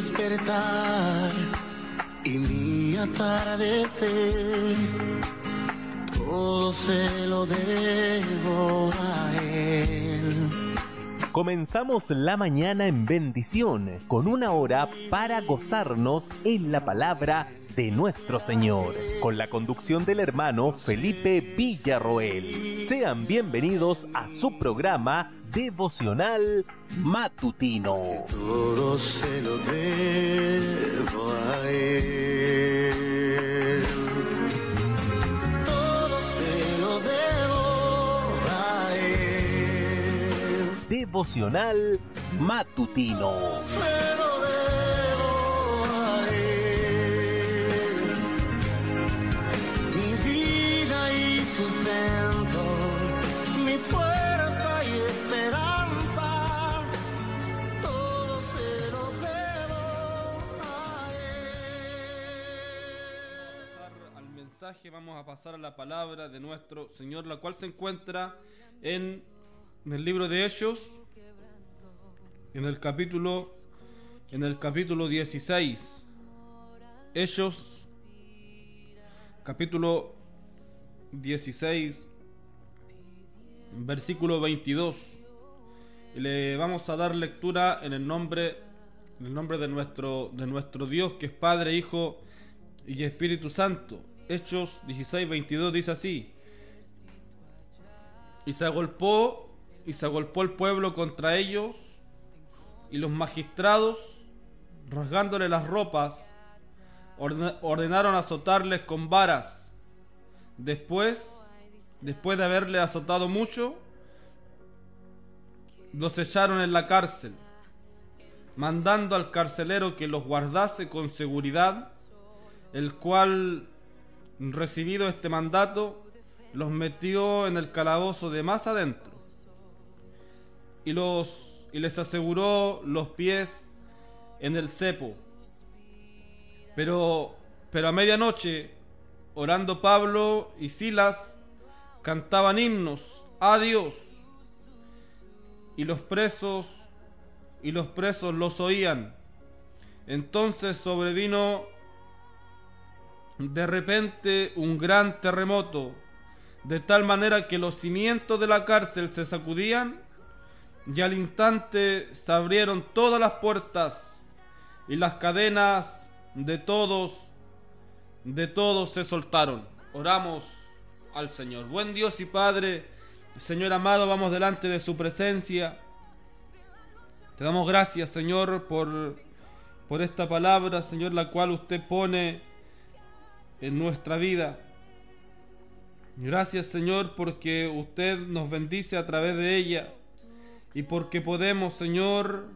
despertar y mi atardecer, todo se lo debo a Él. Comenzamos la mañana en bendición con una hora para gozarnos en la palabra de nuestro Señor, con la conducción del hermano Felipe Villarroel. Sean bienvenidos a su programa devocional matutino. Todo se lo debo a Él. Devocional matutino. Se lo debo a Él. Mi vida y sustento, mi fuerza y esperanza, todo se lo debo a Él. pasar al mensaje, vamos a pasar a la palabra de nuestro Señor, la cual se encuentra en, en el libro de Hechos, en el capítulo, en el capítulo 16. Hechos, capítulo 16, versículo 22. Y le vamos a dar lectura en el nombre, en el nombre de nuestro, de nuestro Dios, que es Padre, Hijo y Espíritu Santo. Hechos 16, 22 dice así. Y se agolpó, y se agolpó el pueblo contra ellos, y los magistrados, rasgándole las ropas, orde- ordenaron azotarles con varas. Después, después de haberle azotado mucho, los echaron en la cárcel, mandando al carcelero que los guardase con seguridad, el cual, recibido este mandato, los metió en el calabozo de más adentro y los y les aseguró los pies en el cepo. Pero pero a medianoche, orando Pablo y Silas, cantaban himnos a Dios. Y los presos y los presos los oían. Entonces sobrevino de repente un gran terremoto, de tal manera que los cimientos de la cárcel se sacudían y al instante se abrieron todas las puertas y las cadenas de todos, de todos se soltaron. Oramos al Señor. Buen Dios y Padre, Señor amado, vamos delante de su presencia. Te damos gracias, Señor, por, por esta palabra, Señor, la cual usted pone en nuestra vida. Gracias Señor porque usted nos bendice a través de ella y porque podemos Señor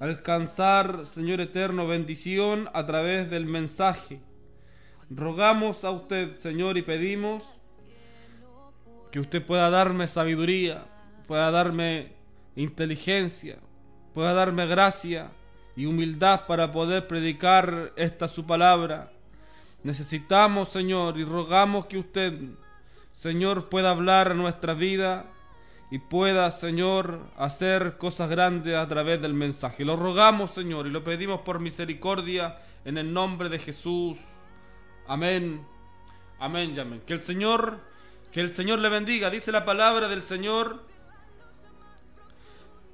alcanzar Señor eterno bendición a través del mensaje. Rogamos a usted Señor y pedimos que usted pueda darme sabiduría, pueda darme inteligencia, pueda darme gracia y humildad para poder predicar esta su palabra. Necesitamos, Señor, y rogamos que usted, Señor, pueda hablar a nuestra vida y pueda, Señor, hacer cosas grandes a través del mensaje. Lo rogamos, Señor, y lo pedimos por misericordia en el nombre de Jesús. Amén. Amén y amén. Que el Señor, que el Señor le bendiga. Dice la palabra del Señor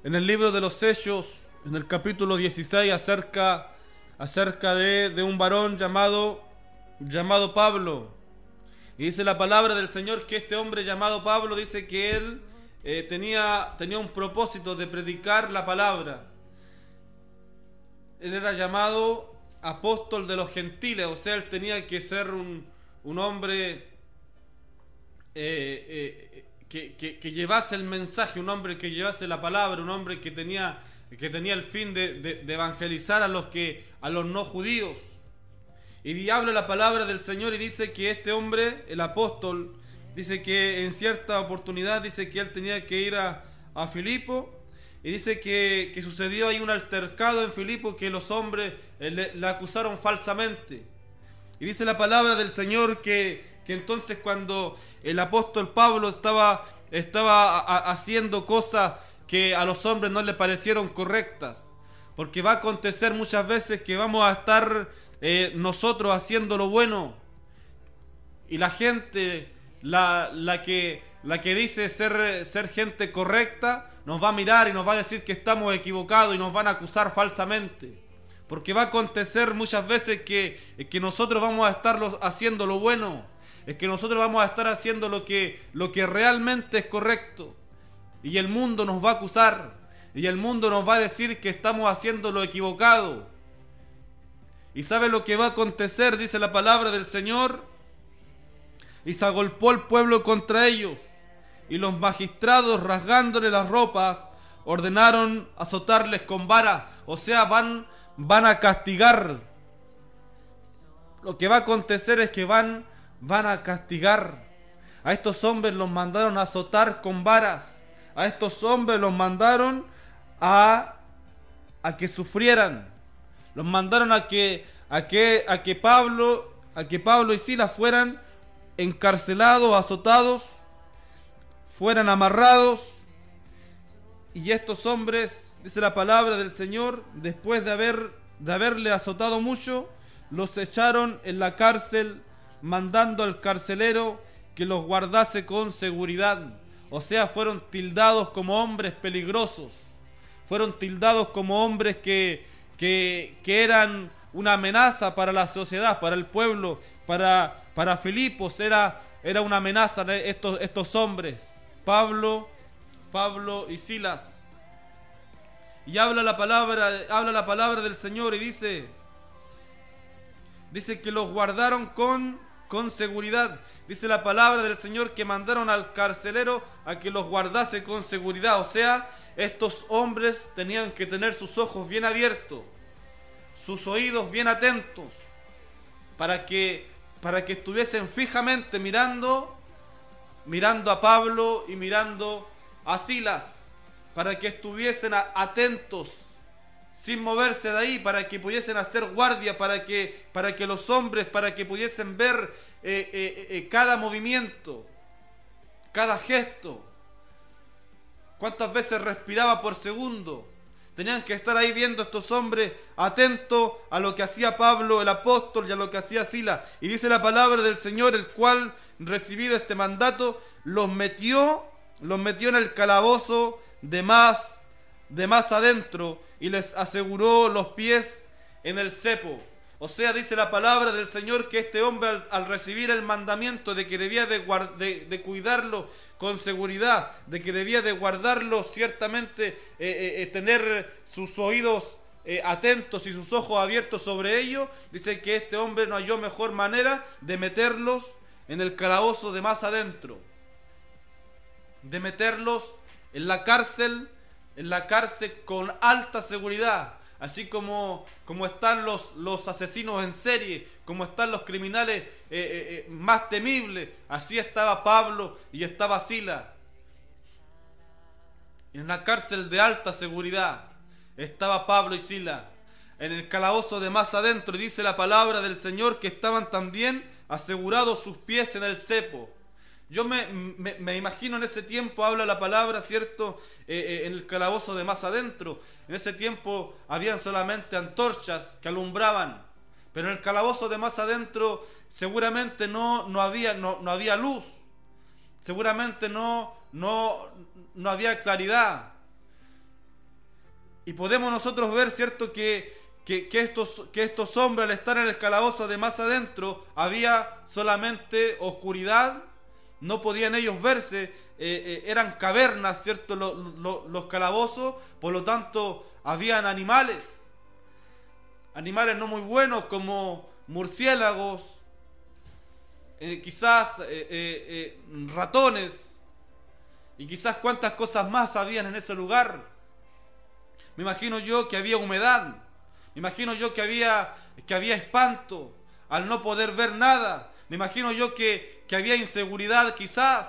en el libro de los Hechos, en el capítulo 16, acerca, acerca de, de un varón llamado, llamado Pablo. Y dice la palabra del Señor que este hombre llamado Pablo dice que él eh, tenía, tenía un propósito de predicar la palabra. Él era llamado apóstol de los gentiles, o sea, él tenía que ser un, un hombre eh, eh, que, que- llevase el mensaje, un hombre que llevase la palabra, un hombre que tenía, que tenía el fin de, de- de evangelizar a los, que, a los no judíos. Y habla la palabra del Señor y dice que este hombre, el apóstol, dice que en cierta oportunidad dice que él tenía que ir a, a Filipo y dice que, que sucedió ahí un altercado en Filipo que los hombres le, acusaron falsamente. Y dice la palabra del Señor que, que entonces cuando el apóstol Pablo estaba, estaba haciendo cosas que a los hombres no le parecieron correctas, Porque va a acontecer muchas veces que vamos a estar eh, nosotros haciendo lo bueno. Y la gente, la, la, que, la que dice ser, ser gente correcta, nos va a mirar y nos va a decir que estamos equivocados y nos van a acusar falsamente. Porque va a acontecer muchas veces que, que nosotros vamos a estar haciendo lo bueno. Es que nosotros vamos a estar haciendo lo que, lo que realmente es correcto. Y el mundo nos va a acusar. Y el mundo nos va a decir que estamos haciendo lo equivocado. ¿Y sabe lo que va a acontecer? Dice la palabra del Señor. Y se agolpó el pueblo contra ellos. Y los magistrados, rasgándole las ropas, ordenaron azotarles con vara. O sea, van van a castigar. Lo que va a acontecer es que van, van a castigar. A estos hombres los mandaron a azotar con varas. A estos hombres los mandaron a, a que sufrieran. Los mandaron a que, a que, a que Pablo, a que Pablo y Silas fueran encarcelados, azotados, fueran amarrados. Y estos hombres dice la palabra del Señor, después de, haber, de haberle azotado mucho, los echaron en la cárcel, mandando al carcelero que los guardase con seguridad. O sea, fueron tildados como hombres peligrosos. Fueron tildados como hombres que, que, eran una amenaza para la sociedad, para el pueblo, para, para Filipos. Era, era una amenaza estos, estos hombres. Pablo, Pablo y Silas. Y habla la palabra, habla la palabra del Señor y dice, dice que los guardaron con, con seguridad. Dice la palabra del Señor que mandaron al carcelero a que los guardase con seguridad. O sea, estos hombres tenían que tener sus ojos bien abiertos, sus oídos bien atentos, para que, para que estuviesen fijamente mirando, mirando a Pablo y mirando a Silas para que estuviesen atentos sin moverse de ahí, para que pudiesen hacer guardia, para que, para que los hombres, para que pudiesen ver eh, eh, eh, cada movimiento, cada gesto. ¿Cuántas veces respiraba por segundo? Tenían que estar ahí viendo a estos hombres atentos a lo que hacía Pablo el apóstol y a lo que hacía Sila. Y dice la palabra del Señor, el cual, recibido este mandato, los metió, los metió en el calabozo de más, de más adentro y les aseguró los pies en el cepo. O sea, dice la palabra del Señor que este hombre al, recibir el mandamiento de que debía de, cuidarlo con seguridad, de que debía de guardarlo ciertamente, eh, eh, eh, tener sus oídos atentos y sus ojos abiertos sobre ello, dice que este hombre no halló mejor manera de meterlos en el calabozo de más adentro, de meterlos en la cárcel, en la cárcel con alta seguridad, así como, como están los, los asesinos en serie, como están los criminales eh, eh, eh, más temibles, así estaba Pablo y estaba Sila. En una cárcel de alta seguridad estaba Pablo y Sila. En el calabozo de más adentro dice la palabra del Señor que estaban también asegurados sus pies en el cepo. Yo me, imagino en ese tiempo, habla la palabra, ¿cierto? Eh, eh, en el calabozo de más adentro. En ese tiempo habían solamente antorchas que alumbraban. Pero en el calabozo de más adentro seguramente no, no, había, no, no había luz. Seguramente no, no, no había claridad. Y podemos nosotros ver, ¿cierto? Que, que, estos, que estos hombres al estar en el calabozo de más adentro había solamente oscuridad no podían ellos verse, eh, eh, eran cavernas, ¿cierto? Los, calabozos, por lo tanto, habían animales, animales no muy buenos como murciélagos, eh, quizás ratones, y quizás cuántas cosas más habían en ese lugar. Me imagino yo que había humedad, me imagino yo que había, que había espanto al no poder ver nada, me imagino yo que, había inseguridad quizás,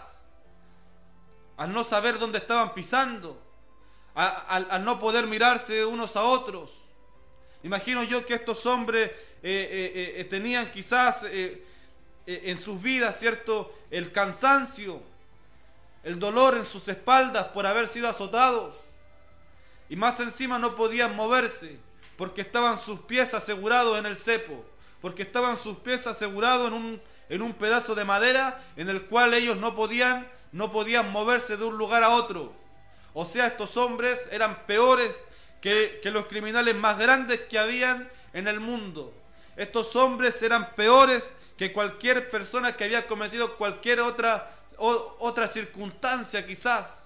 al no saber dónde estaban pisando, al, no poder mirarse unos a otros. Imagino yo que estos hombres eh, eh, eh, tenían quizás en sus vidas, ¿cierto?, el cansancio, el dolor en sus espaldas por haber sido azotados. y más encima no podían moverse porque estaban sus pies asegurados en el cepo, porque estaban sus pies asegurados en un, en un pedazo de madera en el cual ellos no podían, no podían moverse de un lugar a otro. O sea, estos hombres eran peores que, los criminales más grandes que habían en el mundo. Estos hombres eran peores que cualquier persona que había cometido cualquier otra, otra circunstancia quizás,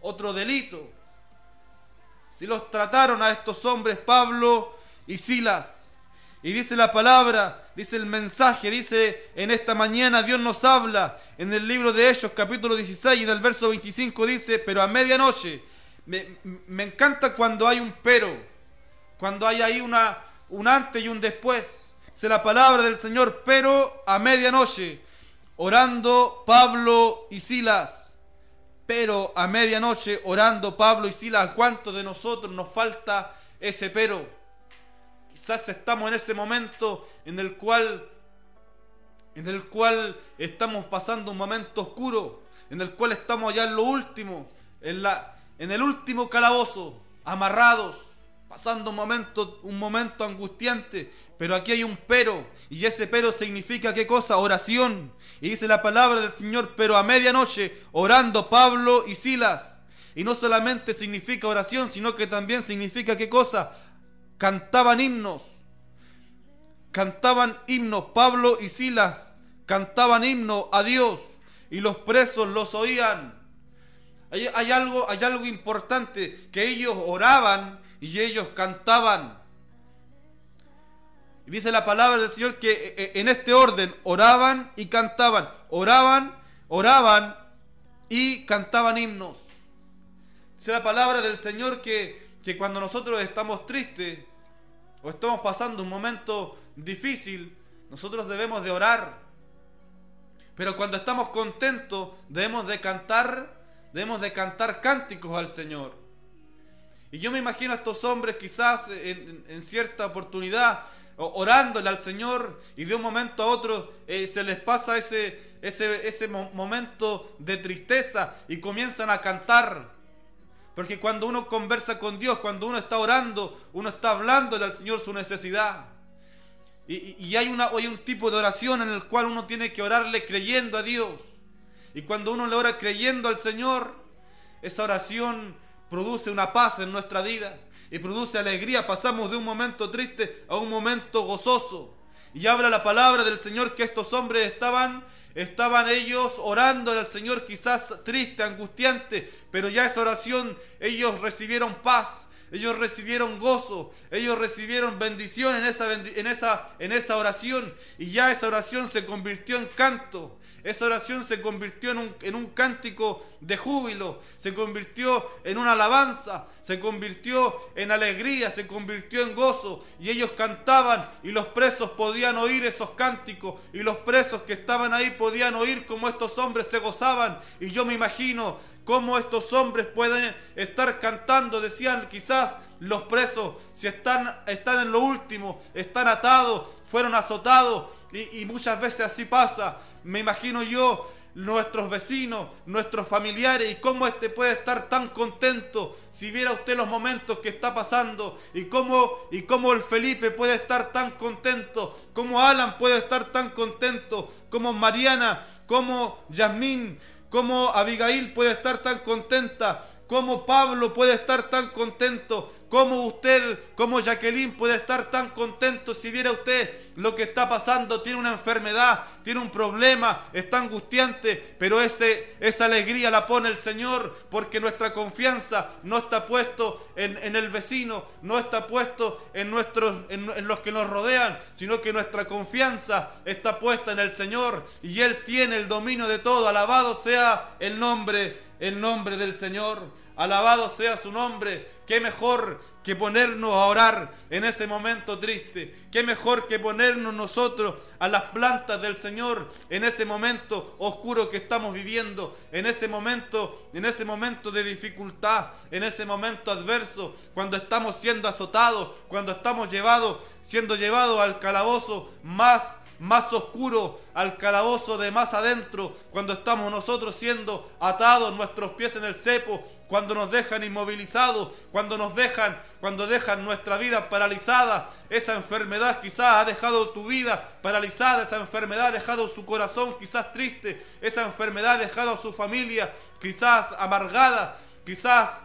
otro delito. Si los trataron a estos hombres Pablo y Silas. Y dice la palabra, dice el mensaje, dice en esta mañana Dios nos habla en el libro de Hechos capítulo 16 y en el verso 25 dice, pero a medianoche, me, me encanta cuando hay un pero, cuando hay ahí una, un antes y un después. Dice la palabra del Señor, pero a medianoche, orando Pablo y Silas. Pero a medianoche, orando Pablo y Silas, ¿a cuánto de nosotros nos falta ese pero? Quizás estamos en ese momento en el cual en el cual estamos pasando un momento oscuro, en el cual estamos ya en lo último, en la en el último calabozo, amarrados, pasando un momento, un momento angustiante, pero aquí hay un pero, y ese pero significa qué cosa? Oración. Y dice la palabra del Señor, pero a medianoche, orando Pablo y Silas. Y no solamente significa oración, sino que también significa qué cosa? Cantaban himnos. Cantaban himnos, Pablo y Silas cantaban himnos a Dios y los presos los oían. Hay, algo, hay algo importante, que ellos oraban y ellos cantaban. Dice la palabra del Señor que eh, eh, en este orden oraban y cantaban, oraban, oraban y cantaban himnos. Dice la palabra del Señor que, que cuando nosotros estamos tristes o estamos pasando un momento difícil, nosotros debemos de orar. Pero cuando estamos contentos, debemos de cantar, debemos de cantar cánticos al Señor. Y yo me imagino a estos hombres quizás en, cierta oportunidad orándole al Señor y de un momento a otro eh, se les pasa ese, ese, ese momento de tristeza y comienzan a cantar. Porque cuando uno conversa con Dios, cuando uno está orando, uno está hablándole al Señor su necesidad. Y, hay un tipo de oración en el cual uno tiene que orarle creyendo a Dios. Y cuando uno le ora creyendo al Señor, esa oración produce una paz en nuestra vida y produce alegría. Pasamos de un momento triste a un momento gozoso. Y habla la palabra del Señor que estos hombres estaban, estaban ellos orando al Señor quizás triste, angustiante, pero ya esa oración ellos recibieron paz, ellos recibieron gozo, ellos recibieron bendición en esa, en esa, en esa oración y ya esa oración se convirtió en canto. Esa oración se convirtió en un, en un, cántico de júbilo, se convirtió en una alabanza, se convirtió en alegría, se convirtió en gozo. Y ellos cantaban y los presos podían oír esos cánticos y los presos que estaban ahí podían oír cómo estos hombres se gozaban. Y yo me imagino cómo estos hombres pueden estar cantando, decían quizás los presos, si están, están en lo último, están atados, fueron azotados y, y muchas veces así pasa me imagino yo nuestros vecinos, nuestros familiares y cómo este puede estar tan contento si viera usted los momentos que está pasando y cómo y cómo el Felipe puede estar tan contento, cómo Alan puede estar tan contento, como Mariana, como Yasmín, cómo Abigail puede estar tan contenta, cómo Pablo puede estar tan contento, cómo usted, como Jacqueline puede estar tan contento si viera usted lo que está pasando, tiene una enfermedad, tiene un problema, está angustiante, pero ese, esa alegría la pone el Señor porque nuestra confianza no está puesto en, en el vecino, no está puesto en, nuestros, en, en los que nos rodean, sino que nuestra confianza está puesta en el Señor y Él tiene el dominio de todo. Alabado sea el nombre, el nombre del Señor. Alabado sea su nombre. Qué mejor que ponernos a orar en ese momento triste. Qué mejor que ponernos nosotros a las plantas del Señor en ese momento oscuro que estamos viviendo, en ese momento, en ese momento de dificultad, en ese momento adverso, cuando estamos siendo azotados, cuando estamos llevados, siendo llevados al calabozo más más oscuro, al calabozo de más adentro, cuando estamos nosotros siendo atados, nuestros pies en el cepo, cuando nos dejan inmovilizados, cuando nos dejan, cuando dejan nuestra vida paralizada. Esa enfermedad quizás ha dejado tu vida paralizada, esa enfermedad ha dejado su corazón quizás triste, esa enfermedad ha dejado a su familia quizás amargada, quizás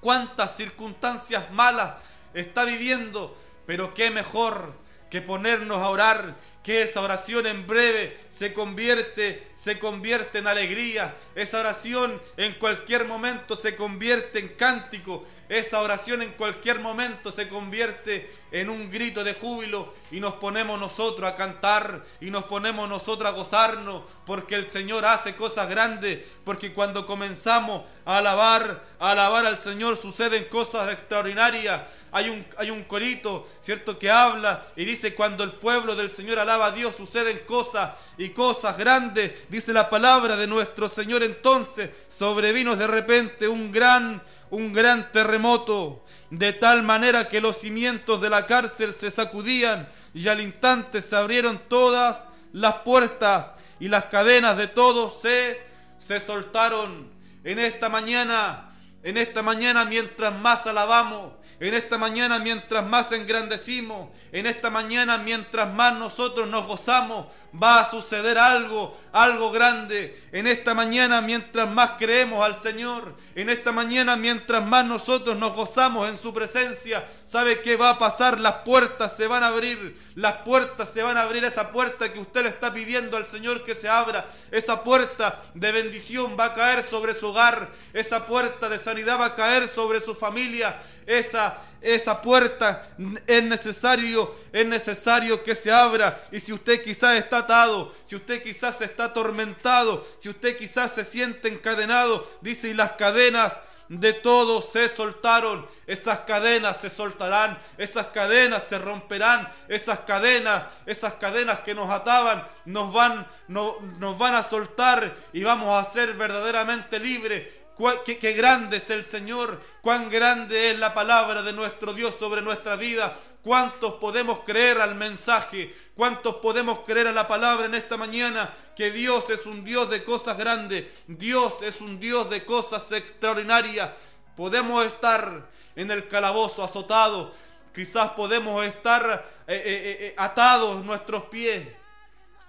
cuántas circunstancias malas está viviendo, pero qué mejor que ponernos a orar, que esa oración en breve se convierte, se convierte en alegría, esa oración en cualquier momento se convierte en cántico, esa oración en cualquier momento se convierte en un grito de júbilo y nos ponemos nosotros a cantar y nos ponemos nosotros a gozarnos porque el Señor hace cosas grandes, porque cuando comenzamos a alabar, a alabar al Señor suceden cosas extraordinarias. Hay un, hay un corito, ¿cierto?, que habla y dice, cuando el pueblo del Señor alaba a Dios, suceden cosas y cosas grandes. Dice la palabra de nuestro Señor entonces, sobrevino de repente un gran un gran terremoto, de tal manera que los cimientos de la cárcel se sacudían y al instante se abrieron todas las puertas y las cadenas de todos se, se soltaron. En esta mañana, en esta mañana mientras más alabamos, en esta mañana mientras más engrandecimos, en esta mañana mientras más nosotros nos gozamos, va a suceder algo, algo grande. En esta mañana mientras más creemos al Señor, en esta mañana mientras más nosotros nos gozamos en su presencia, ¿sabe qué va a pasar? Las puertas se van a abrir, las puertas se van a abrir, esa puerta que usted le está pidiendo al Señor que se abra, esa puerta de bendición va a caer sobre su hogar, esa puerta de sanidad va a caer sobre su familia, esa esa puerta es necesario, es necesario que se abra. Y si usted quizás está atado, si usted quizás está atormentado, si usted quizás se siente encadenado, dice, y las cadenas de todos se soltaron. Esas cadenas se soltarán, esas cadenas se romperán, esas cadenas, esas cadenas que nos ataban, nos van, no, nos van a soltar y vamos a ser verdaderamente libres Qué, grande es el Señor, cuán grande es la palabra de nuestro Dios sobre nuestra vida. ¿Cuántos podemos creer al mensaje? ¿Cuántos podemos creer a la palabra en esta mañana? Que Dios es un Dios de cosas grandes. Dios es un Dios de cosas extraordinarias. Podemos estar en el calabozo azotado. Quizás podemos estar eh, eh, eh, atados nuestros pies.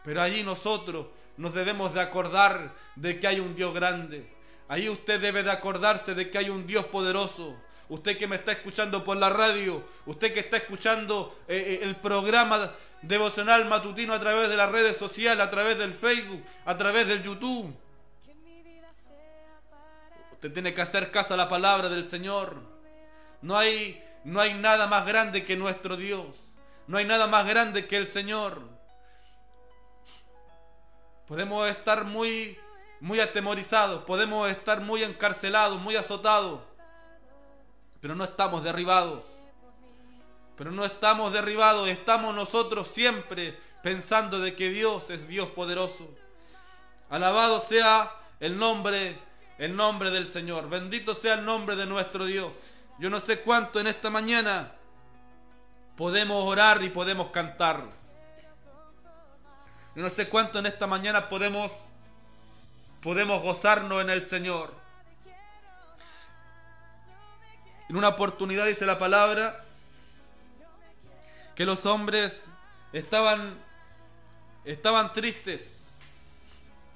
Pero allí nosotros nos debemos de acordar de que hay un Dios grande Ahí usted debe de acordarse de que hay un Dios poderoso. Usted que me está escuchando por la radio, usted que está escuchando eh, eh, el programa devocional matutino a través de las redes sociales, a través del Facebook, a través del YouTube. Usted tiene que hacer caso a la palabra del Señor. No hay, no hay nada más grande que nuestro Dios. No hay nada más grande que el Señor. Podemos estar muy muy atemorizados, podemos estar muy encarcelados, muy azotados, pero no estamos derribados. Pero no estamos derribados, estamos nosotros siempre pensando de que Dios es Dios poderoso. Alabado sea el nombre, el nombre del Señor. Bendito sea el nombre de nuestro Dios. Yo no sé cuánto en esta mañana podemos orar y podemos cantar. Yo no sé cuánto en esta mañana podemos podemos gozarnos en el Señor. En una oportunidad dice la palabra que los hombres estaban estaban tristes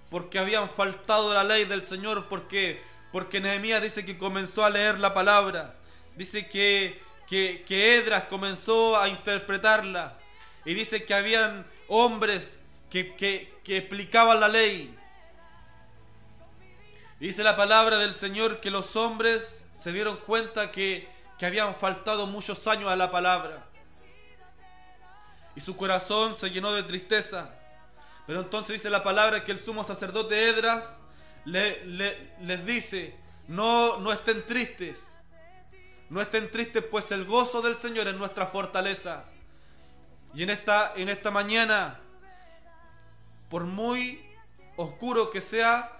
porque habían faltado la ley del Señor, porque porque Nehemías dice que comenzó a leer la palabra, dice que, que, que Edras comenzó a interpretarla. Y dice que habían hombres que, que, que explicaban la ley Dice la palabra del Señor que los hombres se dieron cuenta que, que habían faltado muchos años a la palabra. Y su corazón se llenó de tristeza. Pero entonces dice la palabra que el sumo sacerdote Edras le, les dice, no, no estén tristes. No estén tristes, pues el gozo del Señor es nuestra fortaleza. Y en esta, en esta mañana, por muy oscuro que sea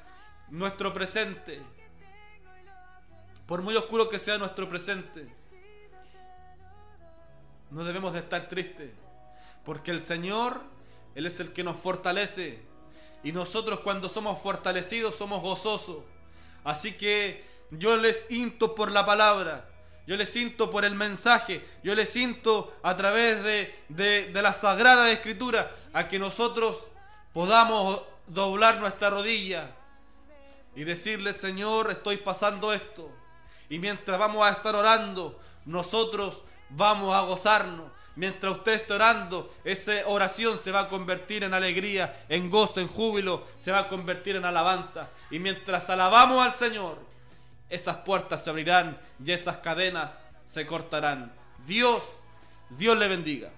nuestro presente. Por muy oscuro que sea nuestro presente, no debemos de estar tristes, porque el Señor Él es el que nos fortalece. Y nosotros cuando somos fortalecidos somos gozosos. Así que yo les into por la palabra. Yo les siento por el mensaje. Yo les siento a través de, de la Sagrada Escritura a que nosotros podamos doblar nuestra rodilla y decirle, Señor, estoy pasando esto. Y mientras vamos a estar orando, nosotros vamos a gozarnos. Mientras usted esté orando, esa oración se va a convertir en alegría, en gozo, en júbilo, se va a convertir en alabanza. Y mientras alabamos al Señor, esas puertas se abrirán y esas cadenas se cortarán. Dios, Dios le bendiga.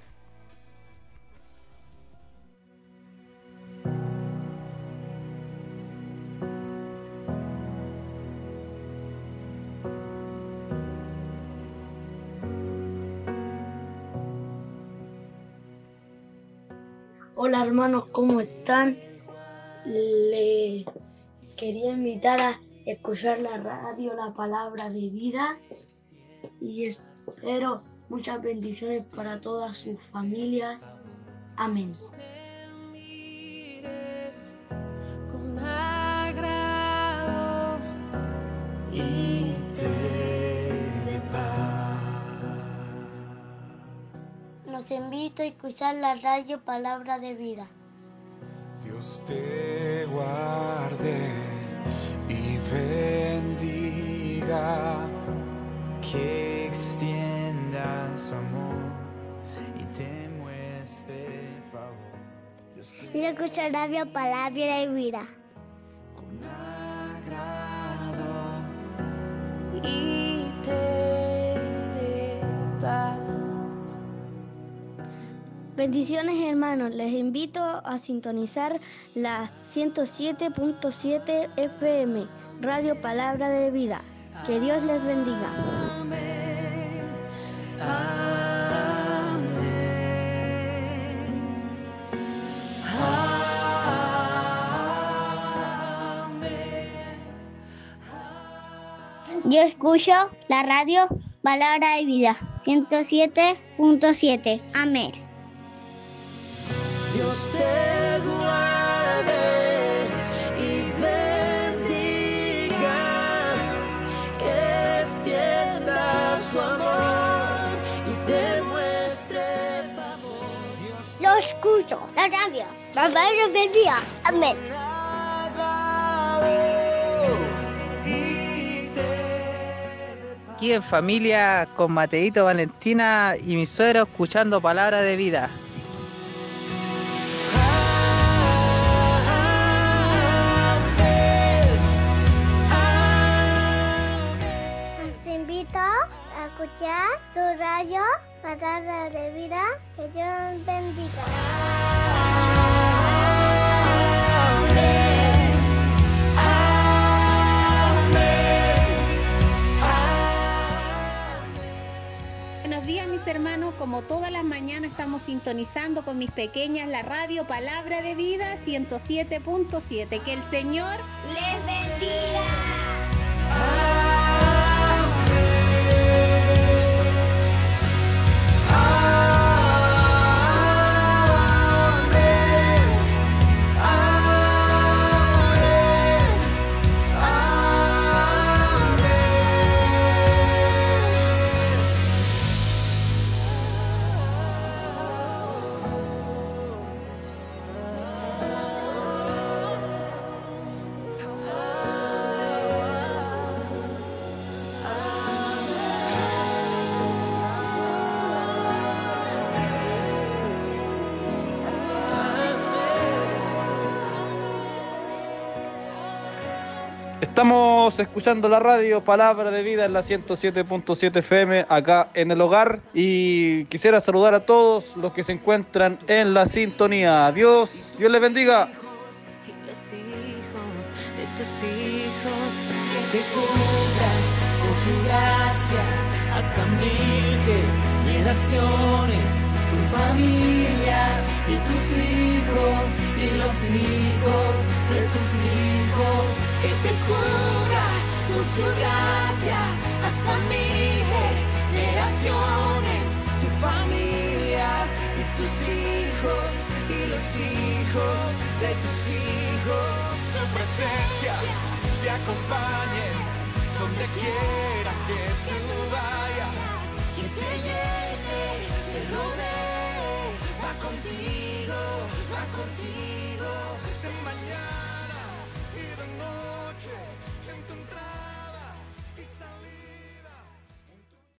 Hermanos, ¿cómo están? Le quería invitar a escuchar la radio, la palabra de vida y espero muchas bendiciones para todas sus familias. Amén. Invito a escuchar la radio Palabra de Vida. Dios te guarde y bendiga, que extienda su amor y te muestre favor. Yo escucho radio Palabra de Vida. Bendiciones hermanos, les invito a sintonizar la 107.7 FM, Radio Palabra de Vida. Que Dios les bendiga. Yo escucho la radio Palabra de Vida 107.7. Amén. Dios te guarde y bendiga, que extienda su amor y te muestre favor. Lo escucho, la radio, la radio bendiga. Amén. Aquí en familia con Mateito, Valentina y mi suegro escuchando palabra de vida. Su radio palabra de vida. Que Dios bendiga. Buenos días mis hermanos, como todas las mañanas estamos sintonizando con mis pequeñas la radio Palabra de Vida 107.7. Que el Señor les bendiga. Estamos escuchando la radio Palabra de Vida en la 107.7 FM acá en el hogar y quisiera saludar a todos los que se encuentran en la sintonía. Dios, Dios les bendiga. Y tus hijos y los hijos de tus hijos que te cubra con su gracia hasta mil generaciones, tu familia y tus hijos y los hijos, de tus hijos. Su presencia te acompañe donde quiera que tú vayas. Que te llene, rodee, va contigo, va contigo, de mañana y de noche encontrar.